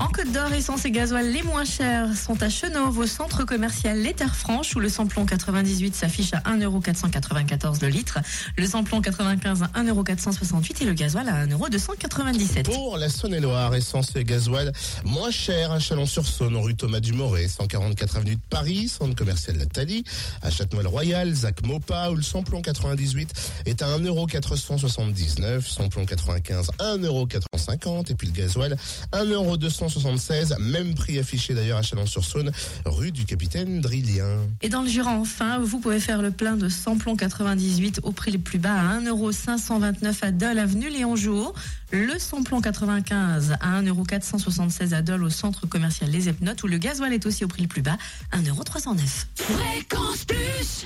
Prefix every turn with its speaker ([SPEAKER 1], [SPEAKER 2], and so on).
[SPEAKER 1] En Côte d'Or, essence et gasoil les moins chers. Sont à Chenauve, au centre commercial Les Terres Franches, où le samplon 98 s'affiche à 1,494€ le litre, le samplon 95 à 1,468€ et le gasoil à 1,297€.
[SPEAKER 2] Pour la Saône-et-Loire, essence et gasoil moins cher à Chalon-sur-Saône, rue Thomas Dumoré, 144 avenue de Paris, centre commercial Nathalie, à Châtenois-le-Royal, Zac Mopa, où le samplon 98 est à 1,479€, samplon 95 1,450€ et puis le gasoil 1,276€, même prix affiché d'ailleurs à Chalon-sur-Saône, rue du Capitaine Drillien.
[SPEAKER 1] Et dans le Jura, enfin, vous pouvez faire le plein de samplon 98 au prix le plus bas à 1,529€ à Dole, avenue Léon Jouot. Le samplon 95 à 1,476€ à Dole au centre commercial Les Epnotes, où le gasoil est aussi au prix le plus bas, 1,309€.
[SPEAKER 3] Fréquence plus